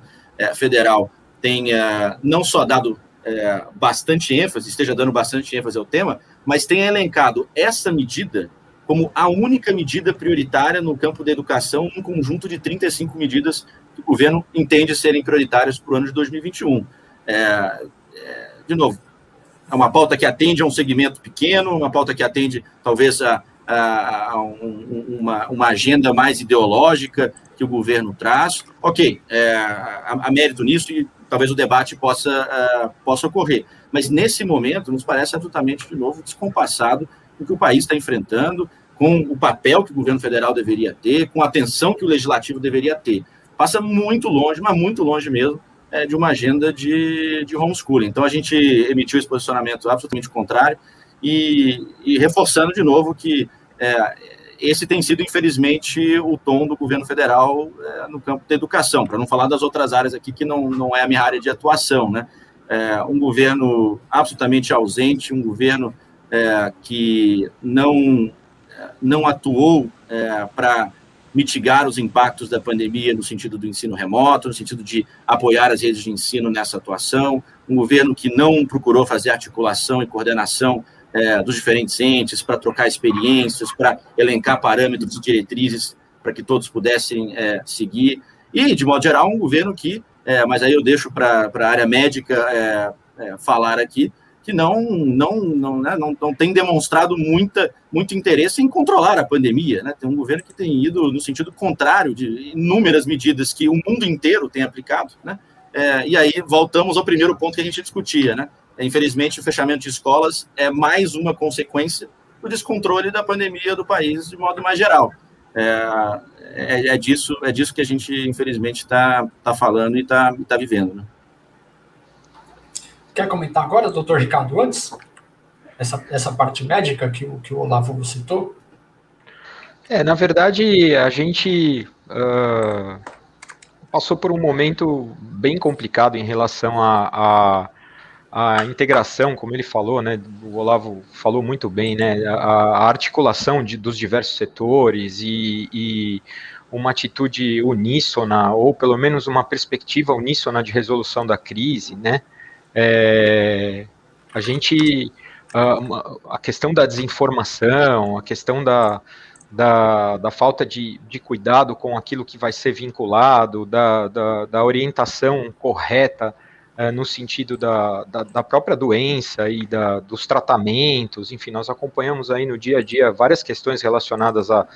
B: federal tenha não só dado é, bastante ênfase, esteja dando bastante ênfase ao tema, mas tenha elencado essa medida como a única medida prioritária no campo da educação, um conjunto de 35 medidas que o governo entende serem prioritárias para o ano de 2021. É, é, de novo, é uma pauta que atende a um segmento pequeno, uma pauta que atende talvez a, a, a um, uma, uma agenda mais ideológica que o governo traz. Ok, é, há, mérito nisso e talvez o debate possa, uh, possa ocorrer. Mas nesse momento nos parece absolutamente, de novo, descompassado com o que o país está enfrentando, com o papel que o governo federal deveria ter, com a atenção que o legislativo deveria ter. Passa muito longe, mas muito longe mesmo, é, de uma agenda de, de homeschooling. Então a gente emitiu esse posicionamento absolutamente contrário e, e reforçando de novo que é, esse tem sido, infelizmente, o tom do governo federal é, no campo da educação, para não falar das outras áreas aqui que não, não é a minha área de atuação, né? É, um governo absolutamente ausente, um governo é, que não, não atuou é, para mitigar os impactos da pandemia no sentido do ensino remoto, no sentido de apoiar as redes de ensino nessa atuação, um governo que não procurou fazer articulação e coordenação é, dos diferentes entes para trocar experiências, para elencar parâmetros e diretrizes para que todos pudessem é, seguir, e, de modo geral, um governo que, é, mas aí eu deixo para a área médica é, é, falar aqui, que não, não, não, né, não, não tem demonstrado muita, muito interesse em controlar a pandemia. Né? Tem um governo que tem ido no sentido contrário de inúmeras medidas que o mundo inteiro tem aplicado. Né? É, e aí voltamos ao primeiro ponto que a gente discutia. Né? Infelizmente, o fechamento de escolas é mais uma consequência do descontrole da pandemia do país de modo mais geral. É, é, é disso, é disso que a gente, infelizmente, está tá falando e está tá vivendo. Né?
A: Quer comentar agora, doutor Ricardo, antes? Essa, essa parte médica que o, que o Olavo citou?
C: É, na verdade, a gente uh, passou por um momento bem complicado em relação a, a, a, integração, como ele falou, né? O Olavo falou muito bem, né? A, a articulação de, dos diversos setores e, e uma atitude uníssona, ou pelo menos uma perspectiva uníssona de resolução da crise, né? É, a gente, a, a, questão da desinformação, a questão da, da, da falta de, de cuidado com aquilo que vai ser vinculado, da, da, da orientação correta é, no sentido da, da, da, própria doença e da, dos tratamentos, enfim, nós acompanhamos aí no dia a dia várias questões relacionadas a,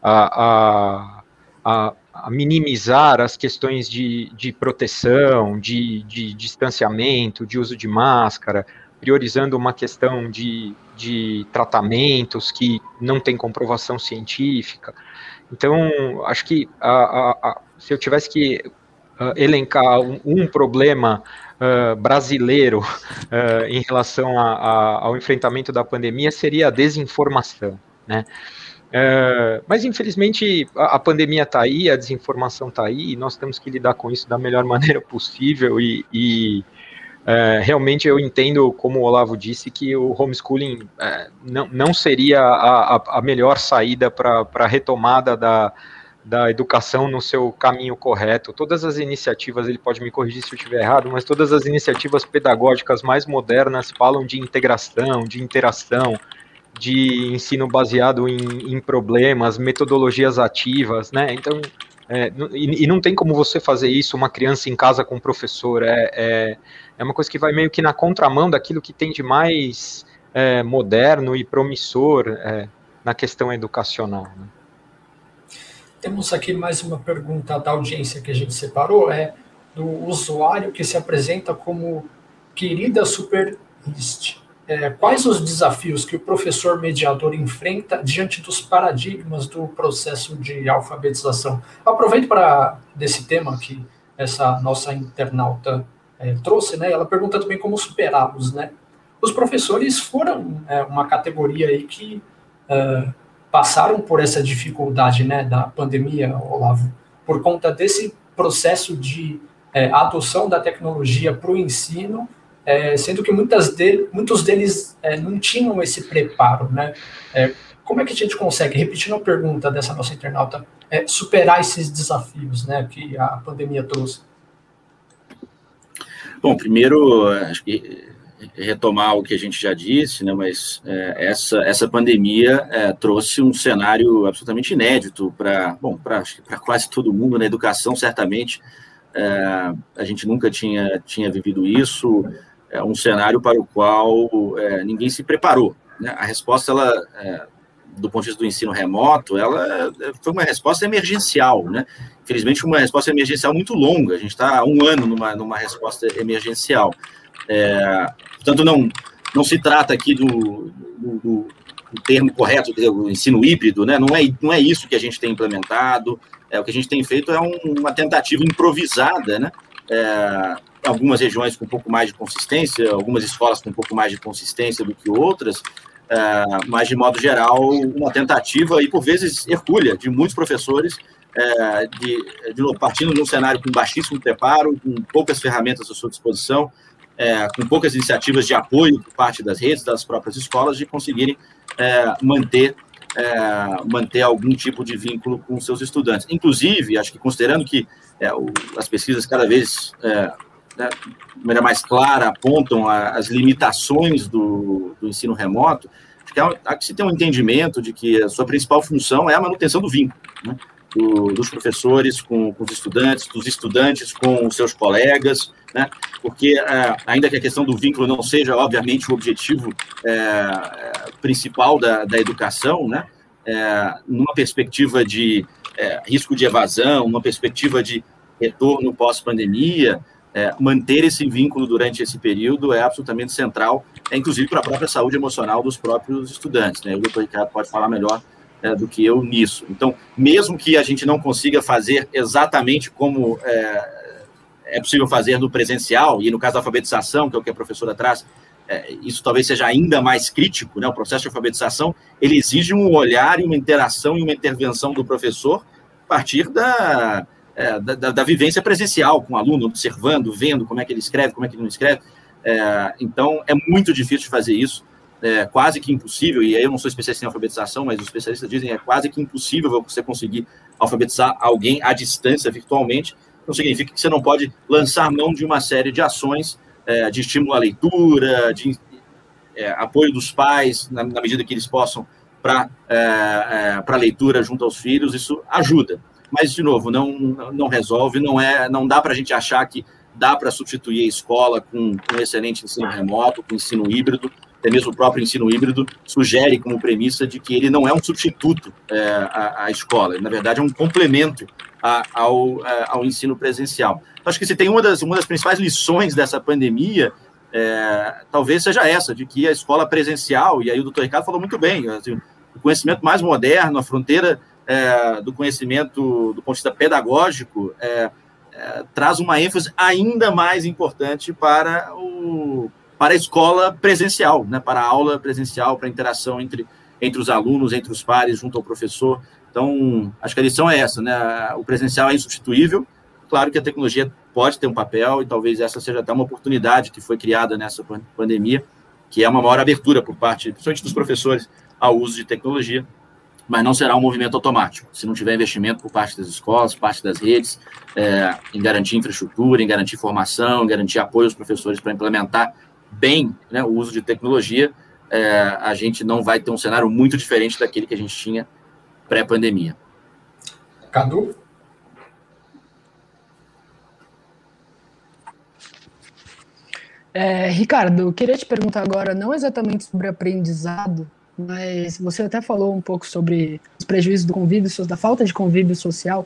C: a, a, a minimizar as questões de, de proteção, de, de distanciamento, de uso de máscara, priorizando uma questão de, de tratamentos que não tem comprovação científica. Então, acho que a, a, a, se eu tivesse que uh, elencar um, um problema uh, brasileiro uh, em relação ao enfrentamento da pandemia, seria a desinformação. Né? Mas infelizmente a, a pandemia está aí, a desinformação está aí, e nós temos que lidar com isso da melhor <laughs> maneira possível. E, e realmente eu entendo, como o Olavo disse, que o homeschooling é, não, não seria a, a, a melhor saída para a retomada da, da educação no seu caminho correto. Todas as iniciativas, ele pode me corrigir se eu estiver errado, mas todas as iniciativas pedagógicas mais modernas falam de integração, de interação, de ensino baseado em, em problemas, metodologias ativas, né? Então, é, e, e, não tem como você fazer isso, uma criança em casa com o professor, é, é, é uma coisa que vai meio que na contramão daquilo que tem de mais é, moderno e promissor é, na questão educacional. Né?
A: Temos aqui mais uma pergunta da audiência que a gente separou, é do usuário que se apresenta como querida superlist é, quais os desafios que o professor mediador enfrenta diante dos paradigmas do processo de alfabetização? Aproveito para desse tema que essa nossa internauta é, trouxe, né? Ela pergunta também como superá-los, né? Os professores foram é, uma categoria aí que é, passaram por essa dificuldade, né, da pandemia, Olavo, por conta desse processo de é, adoção da tecnologia para o ensino é, sendo que muitas de, muitos deles é, não tinham esse preparo, né? É, como é que a gente consegue, repetindo a pergunta dessa nossa internauta, é, superar esses desafios né, que a pandemia trouxe?
B: Bom, primeiro, acho que retomar o que a gente já disse, né, mas é, essa, essa pandemia é, trouxe um cenário absolutamente inédito para bom para quase todo mundo na educação certamente. É, a gente nunca tinha tinha vivido isso. É um cenário para o qual é, ninguém se preparou né? a resposta ela é, do ponto de vista do ensino remoto ela é, foi uma resposta emergencial né. Infelizmente uma resposta emergencial muito longa. A gente está um ano numa numa resposta emergencial é, portanto, não, não se trata aqui do, do, do, do termo correto, do ensino híbrido, né? não, é, não é isso que a gente tem implementado, é, o que a gente tem feito é um, uma tentativa improvisada, né? É, algumas regiões com um pouco mais de consistência, algumas escolas com um pouco mais de consistência do que outras, é, mas de modo geral, uma tentativa e por vezes hercúlea de muitos professores, é, de, de, partindo de um cenário com baixíssimo preparo, com poucas ferramentas à sua disposição, é, com poucas iniciativas de apoio por parte das redes, das próprias escolas, de conseguirem é, manter, é, manter algum tipo de vínculo com seus estudantes. Inclusive, acho que considerando que é, o, as pesquisas cada vez é, né, de maneira mais clara apontam a, as limitações do, do, ensino remoto, acho que há, há que se ter um entendimento de que a sua principal função é a manutenção do vínculo. Né? Do, dos professores com, com, os estudantes, dos estudantes com os seus colegas, né? porque é, ainda que a questão do vínculo não seja, obviamente, o objetivo é, principal da, da educação, né? É, numa perspectiva de é, risco de evasão, numa perspectiva de retorno pós-pandemia, é, manter esse vínculo durante esse período é absolutamente central, é, inclusive para a própria saúde emocional dos próprios estudantes. Né? O doutor Ricardo pode falar melhor é, do que eu nisso. Então, mesmo que a gente não consiga fazer exatamente como é, é, possível fazer no presencial, e no caso da alfabetização, que é o que a professora traz, é, isso talvez seja ainda mais crítico, né? o processo de alfabetização, ele exige um olhar e uma interação e uma intervenção do professor a partir da, é, da, da, vivência presencial com o aluno, observando, vendo como é que ele escreve, como é que ele não escreve. É, então, é muito difícil fazer isso é quase que impossível, e aí eu não sou especialista em alfabetização, mas os especialistas dizem é quase que impossível você conseguir alfabetizar alguém à distância virtualmente. Não significa que você não pode lançar mão de uma série de ações é, de estímulo à leitura, de é, apoio dos pais, na, na, medida que eles possam, para é, é leitura junto aos filhos, isso ajuda. Mas, de novo, não, não resolve, não, é, não dá para a gente achar que dá para substituir a escola com um excelente ensino remoto, com ensino híbrido, até mesmo o próprio ensino híbrido sugere como premissa de que ele não é um substituto é, à, à, escola, na verdade é um complemento a, ao, a, ao ensino presencial. Acho que se tem uma das, uma das principais lições dessa pandemia, é, talvez seja essa, de que a escola presencial, e aí o doutor Ricardo falou muito bem, assim, o conhecimento mais moderno, a fronteira é, do conhecimento do ponto de vista pedagógico, é, é, traz uma ênfase ainda mais importante para o, para a escola presencial, né, para a aula presencial, para a interação entre, entre os alunos, entre os pares, junto ao professor. Então, acho que a lição é essa, né? O presencial é insubstituível. Claro que a tecnologia pode ter um papel e talvez essa seja até uma oportunidade que foi criada nessa pandemia, que é uma maior abertura por parte, principalmente dos professores, ao uso de tecnologia, mas não será um movimento automático. Se não tiver investimento por parte das escolas, parte das redes, é, em garantir infraestrutura, em garantir formação, em garantir apoio aos professores para implementar bem né, o uso de tecnologia, é, a gente não vai ter um cenário muito diferente daquele que a gente tinha pré-pandemia.
A: Cadu?
D: É, Ricardo, eu queria te perguntar agora, não exatamente sobre aprendizado, mas você até falou um pouco sobre os prejuízos do convívio, da falta de convívio social.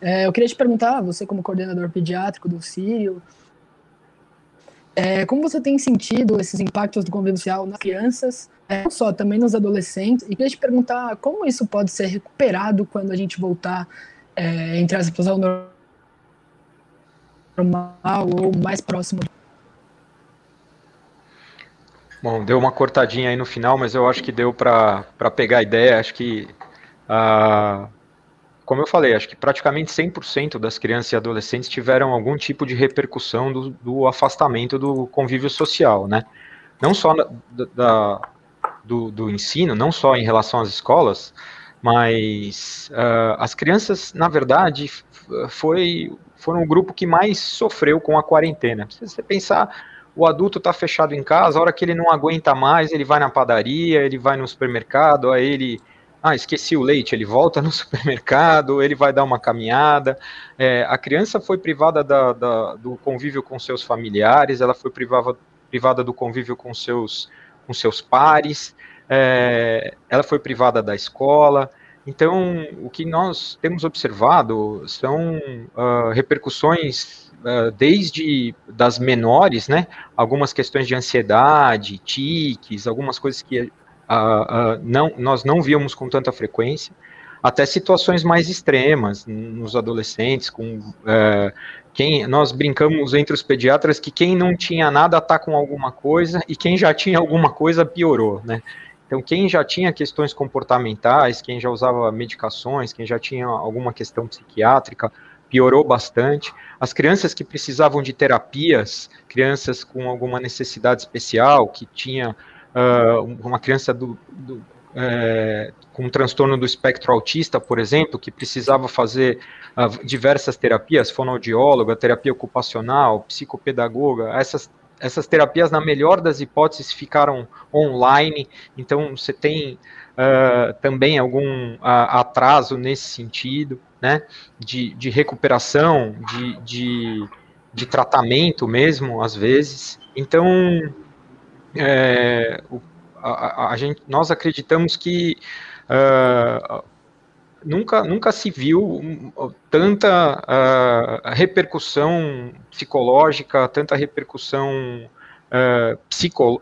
D: É, eu queria te perguntar, você como coordenador pediátrico do Sírio, é, como você tem sentido esses impactos do convívio social nas crianças, é, não só, também nos adolescentes? E queria te perguntar como isso pode ser recuperado quando a gente voltar, é, entre as pessoas, normal ou mais próximo.
C: Bom, deu uma cortadinha aí no final, mas eu acho que deu para pegar a ideia. Acho que uh, como eu falei, acho que praticamente 100% das crianças e adolescentes tiveram algum tipo de repercussão do, do afastamento do convívio social, né? Não só da, da, do, do ensino, não só em relação às escolas, mas uh, as crianças, na verdade, foi, foram o grupo que mais sofreu com a quarentena. Se você pensar, o adulto está fechado em casa, a hora que ele não aguenta mais, ele vai na padaria, ele vai no supermercado, aí ele ah, esqueci o leite, ele volta no <laughs> supermercado, ele vai dar uma caminhada. É, a criança foi privada da, da, do convívio com seus familiares, ela foi privada, privada do convívio com seus, com seus pares, é, ela foi privada da escola. Então, o que nós temos observado são uh, repercussões uh, desde das menores, né? Algumas questões de ansiedade, tiques, algumas coisas que uh, não, nós não víamos com tanta frequência, até situações mais extremas nos adolescentes, com uh, quem nós brincamos entre os pediatras que quem não tinha nada está com alguma coisa e quem já tinha alguma coisa piorou, né? Então, quem já tinha questões comportamentais, quem já usava medicações, quem já tinha alguma questão psiquiátrica, piorou bastante. As crianças que precisavam de terapias, crianças com alguma necessidade especial, que tinha uh, uma criança do, do é, com um transtorno do espectro autista, por exemplo, que precisava fazer uh, diversas terapias, fonoaudióloga, terapia ocupacional, psicopedagoga, essas, essas terapias, na melhor das hipóteses, ficaram online, então você tem uh, também algum uh, atraso nesse sentido, né, de, de recuperação, de, de, de tratamento mesmo, às vezes. Então, é, o, a, a, gente, nós acreditamos que uh, nunca, nunca se viu tanta uh, repercussão psicológica, tanta repercussão uh, psico,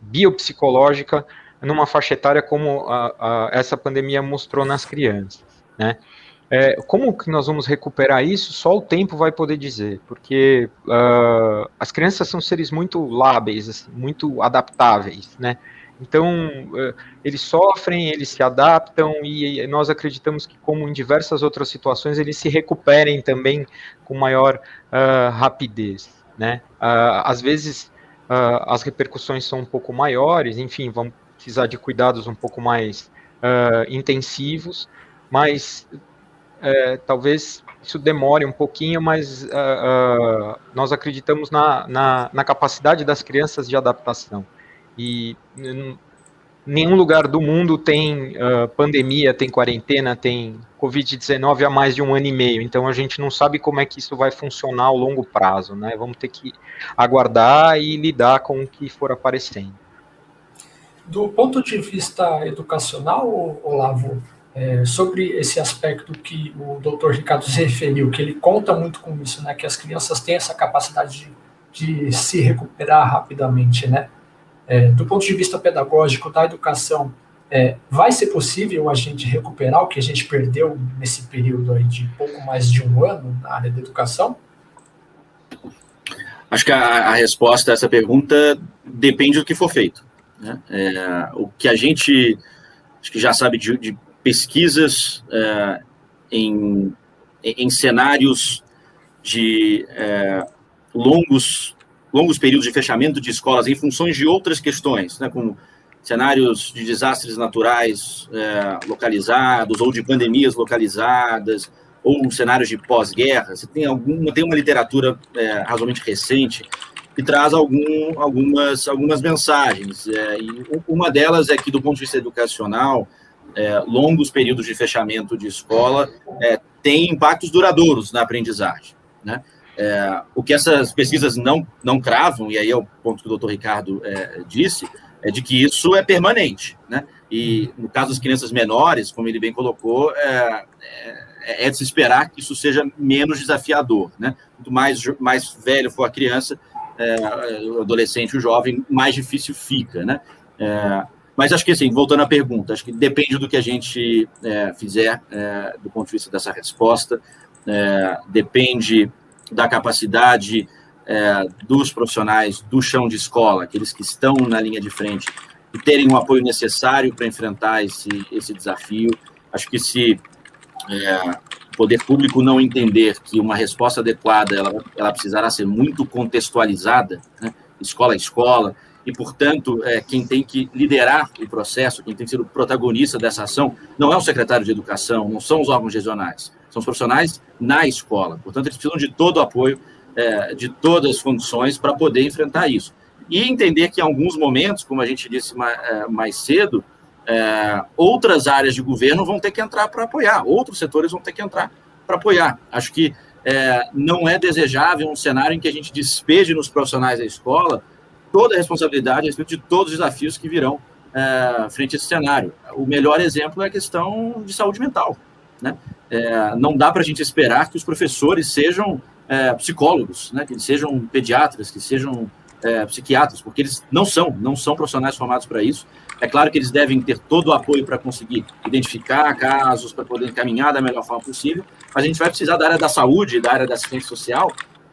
C: biopsicológica numa faixa etária como a, essa pandemia mostrou nas crianças, né? É, como que nós vamos recuperar isso? Só o tempo vai poder dizer, porque uh, as crianças são seres muito lábeis, assim, muito adaptáveis, né? Então, uh, eles sofrem, eles se adaptam e nós acreditamos que, como em diversas outras situações, eles se recuperem também com maior uh, rapidez, né? às vezes, as repercussões são um pouco maiores, enfim, vão precisar de cuidados um pouco mais intensivos, mas é, talvez isso demore um pouquinho, mas uh, nós acreditamos na, na, na, capacidade das crianças de adaptação. E nenhum lugar do mundo tem uh, pandemia, tem quarentena, tem Covid-19 há mais de um ano e meio. Então a gente não sabe como é que isso vai funcionar ao longo prazo, né? Vamos ter que aguardar e lidar com o que for aparecendo.
A: Do ponto de vista educacional, Olavo, é, sobre esse aspecto que o doutor Ricardo se referiu, que ele conta muito com isso, né, que as crianças têm essa capacidade de, de se recuperar rapidamente, né? É, do ponto de vista pedagógico da educação, é, vai ser possível a gente recuperar o que a gente perdeu nesse período aí de pouco mais de um ano na área da educação?
B: Acho que a, a resposta a essa pergunta depende do que for feito. Né? É, o que a gente acho que já sabe de, de pesquisas é, em, em cenários de é, longos, longos períodos de fechamento de escolas em funções de outras questões, né, como cenários de desastres naturais é, localizados ou de pandemias localizadas ou cenários de pós-guerra. Você tem alguma tem uma literatura é, razoavelmente recente que traz algum, algumas algumas mensagens. É, e uma delas é que do ponto de vista educacional é, longos períodos de fechamento de escola é, têm impactos duradouros na aprendizagem. Né? É, o que essas pesquisas não, não cravam, e aí é o ponto que o doutor Ricardo é, disse, é de que isso é permanente. Né? E no caso das crianças menores, como ele bem colocou, é, é, é de se esperar que isso seja menos desafiador. Né? Quanto mais, mais velho for a criança, o adolescente, o jovem, mais difícil fica. Né? É, mas acho que, assim, voltando à pergunta, acho que depende do que a gente é, fizer é, do ponto de vista dessa resposta, é, depende da capacidade é, dos profissionais do chão de escola, aqueles que estão na linha de frente, e terem o apoio necessário para enfrentar esse, esse desafio. Acho que se é, o poder público não entender que uma resposta adequada ela, ela precisará ser muito contextualizada, né, escola a escola, e, portanto, é, quem tem que liderar o processo, quem tem que ser o protagonista dessa ação, não é o secretário de educação, não são os órgãos regionais, são os profissionais na escola. Portanto, eles precisam de todo o apoio, é, de todas as condições para poder enfrentar isso. E entender que, em alguns momentos, como a gente disse mais, é, mais cedo, é, outras áreas de governo vão ter que entrar para apoiar, outros setores vão ter que entrar para apoiar. Acho que é, não é desejável um cenário em que a gente despeje nos profissionais da escola toda a responsabilidade a respeito de todos os desafios que virão é, frente a esse cenário. O melhor exemplo é a questão de saúde mental. Né? É, não dá para a gente esperar que os professores sejam é, psicólogos, né? que eles sejam pediatras, que sejam é, psiquiatras, porque eles não são, não são profissionais formados para isso. É claro que eles devem ter todo o apoio para conseguir identificar casos, para poder encaminhar da melhor forma possível, mas a gente vai precisar da área da saúde, da área da assistência social,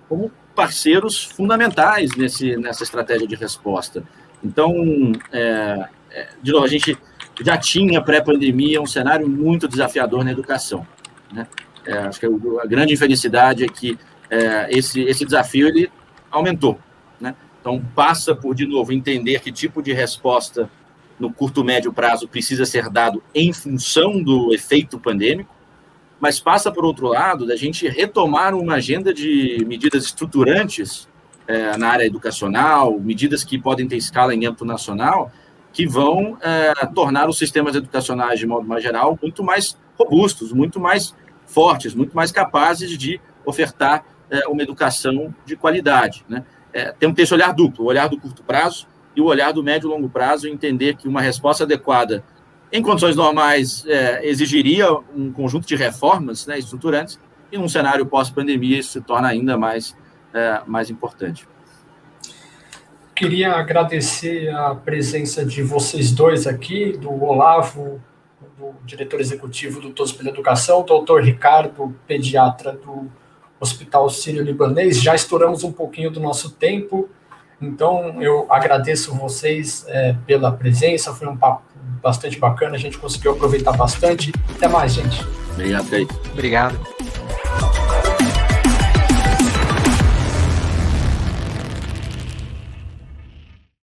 B: como parceiros fundamentais nesse, nessa estratégia de resposta. Então, é, é, de novo, a gente já tinha pré-pandemia um cenário muito desafiador na educação. Né? É, acho que a grande infelicidade é que é, esse, esse desafio ele aumentou. Né? Então, passa por, de novo, entender que tipo de resposta no curto, médio prazo precisa ser dado em função do efeito pandêmico, mas passa, por outro lado, da gente retomar uma agenda de medidas estruturantes é, na área educacional, medidas que podem ter escala em âmbito nacional, que vão é, tornar os sistemas educacionais, de modo mais geral, muito mais robustos, muito mais fortes, muito mais capazes de ofertar é, uma educação de qualidade. Né? É, tem que ter esse olhar duplo, o olhar do curto prazo e o olhar do médio e longo prazo, e entender que uma resposta adequada em condições normais, é, exigiria um conjunto de reformas né, estruturantes, e num cenário pós-pandemia isso se torna ainda mais, é, mais importante.
A: Queria agradecer a presença de vocês dois aqui, do Olavo, do diretor executivo do Todos pela Educação, doutor Ricardo, pediatra do Hospital Sírio-Libanês. Já estouramos um pouquinho do nosso tempo, então eu agradeço vocês é, pela presença, foi um papo bastante bacana, a gente conseguiu aproveitar bastante. Até mais, gente.
B: Obrigado, Kaique.
C: Obrigado.